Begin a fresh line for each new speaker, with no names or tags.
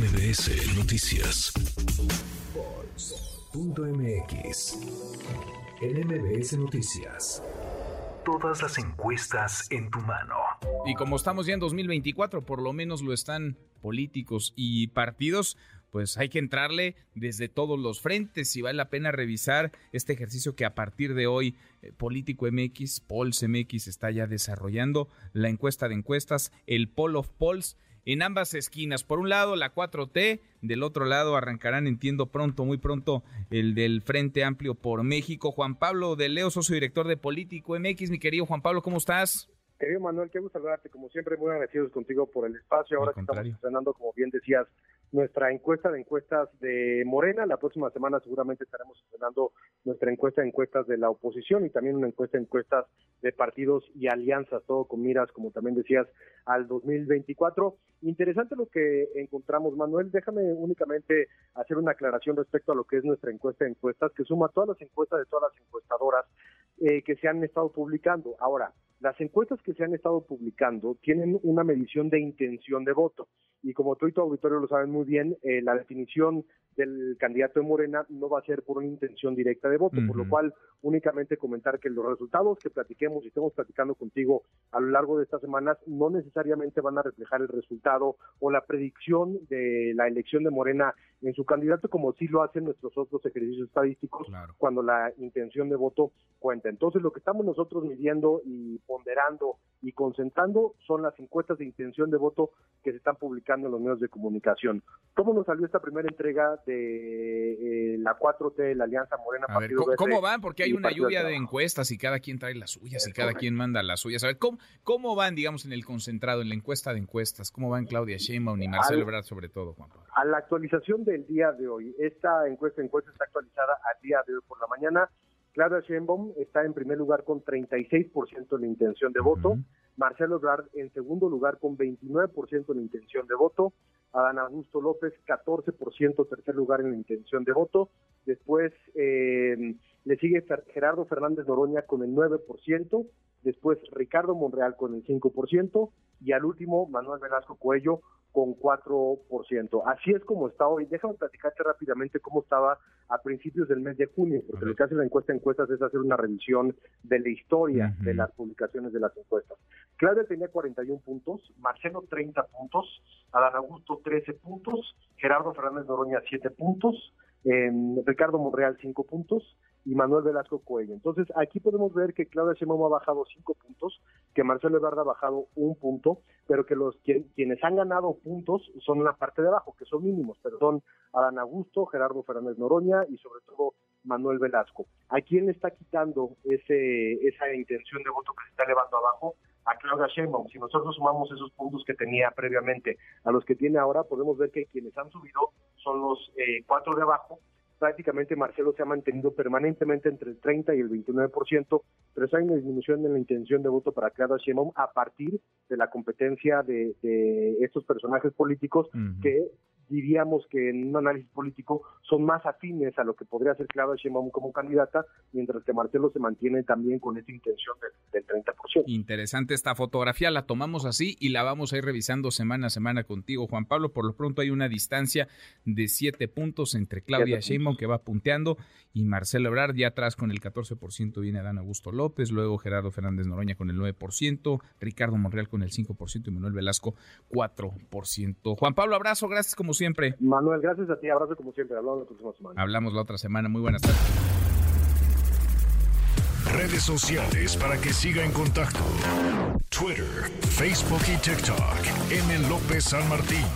MBS Noticias. Vox.mx. En MBS Noticias. Todas las encuestas en tu mano.
Y como estamos ya en 2024, por lo menos lo están políticos y partidos, pues hay que entrarle desde todos los frentes y vale la pena revisar este ejercicio que a partir de hoy eh, Político MX, Polls MX está ya desarrollando, la encuesta de encuestas, el Poll of Polls en ambas esquinas. Por un lado, la 4T, del otro lado arrancarán, entiendo pronto, muy pronto, el del Frente Amplio por México. Juan Pablo de Leo, socio director de Político MX. Mi querido Juan Pablo, ¿cómo estás?
Querido Manuel, qué gusto saludarte. Como siempre, muy agradecidos contigo por el espacio. Ahora que estamos estrenando, como bien decías, nuestra encuesta de encuestas de Morena. La próxima semana seguramente estaremos estrenando nuestra encuesta de encuestas de la oposición y también una encuesta de encuestas de partidos y alianzas, todo con miras, como también decías, al 2024. Interesante lo que encontramos, Manuel. Déjame únicamente hacer una aclaración respecto a lo que es nuestra encuesta de encuestas, que suma todas las encuestas de todas las encuestadoras eh, que se han estado publicando. Ahora, las encuestas que se han estado publicando tienen una medición de intención de voto y como tú y tu auditorio lo saben muy bien, eh, la definición del candidato de Morena no va a ser por una intención directa de voto, por lo cual únicamente comentar que los resultados que platiquemos y estemos platicando contigo a lo largo de estas semanas no necesariamente van a reflejar el resultado o la predicción de la elección de Morena en su candidato como sí lo hacen nuestros otros ejercicios estadísticos cuando la intención de voto cuenta. Entonces lo que estamos nosotros midiendo y ponderando y concentrando son las encuestas de intención de voto que se están publicando en los medios de comunicación. ¿Cómo nos salió esta primera entrega de eh, la 4T, la Alianza Morena
a ver, ¿cómo, van? Porque hay una lluvia de encuestas y cada quien trae las suyas y cada quien manda las suyas. A ver, ¿cómo, ¿cómo van, digamos, en el concentrado, en la encuesta de encuestas? ¿Cómo van Claudia Sheinbaum y Marcelo Ebrard sobre todo, Juan Pablo?
A la actualización del día de hoy, esta encuesta, encuesta está actualizada al día de hoy por la mañana. Claudia Sheinbaum está en primer lugar con 36% de la intención de voto. Marcelo Ebrard en segundo lugar con 29% de la intención de voto. Adán Augusto López 14% tercer lugar en la intención de voto. Después eh, le sigue Gerardo Fernández Noroña con el 9%. Después Ricardo Monreal con el 5%. Y al último Manuel Velasco Cuello con 4%. Así es como está hoy. Déjame platicarte rápidamente cómo estaba a principios del mes de junio, porque lo que hace la encuesta de encuestas es hacer una revisión de la historia de las publicaciones de las encuestas. Claudia tenía 41 puntos, Marcelo 30 puntos, Adán Augusto 13 puntos, Gerardo Fernández Noroña 7 puntos, eh, Ricardo Monreal 5 puntos, y Manuel Velasco Cuello. Entonces, aquí podemos ver que Claudia Sheinbaum ha bajado cinco puntos, que Marcelo Ebrard ha bajado un punto, pero que los quienes han ganado puntos son la parte de abajo, que son mínimos, pero son Adán Augusto, Gerardo Fernández Noroña y sobre todo Manuel Velasco. ¿A quién le está quitando ese esa intención de voto que se está elevando abajo? A Claudia Sheinbaum. Si nosotros sumamos esos puntos que tenía previamente a los que tiene ahora, podemos ver que quienes han subido son los eh, cuatro de abajo. Prácticamente Marcelo se ha mantenido permanentemente entre el 30 y el 29%, pero hay una disminución en la intención de voto para Claudia Sheinbaum a partir de la competencia de, estos personajes políticos que diríamos que en un análisis político son más afines a lo que podría ser Claudia Sheinbaum como candidata, mientras que Marcelo se mantiene también con esa intención del, 30%.
Interesante esta fotografía, la tomamos así y la vamos a ir revisando semana a semana contigo, Juan Pablo. Por lo pronto hay una distancia de siete puntos entre Claudia Sheinbaum, que va punteando, y Marcelo Ebrard, ya atrás con el 14% viene Adán Augusto López, luego Gerardo Fernández Noroña con el 9%, Ricardo Monreal con el 5% y Manuel Velasco 4%. Juan Pablo, abrazo, gracias como siempre.
Manuel, gracias a ti, abrazo como siempre. Hablamos la próxima semana.
Hablamos la otra semana. Muy buenas tardes.
Redes sociales para que siga en contacto: Twitter, Facebook y TikTok. M. López San Martín.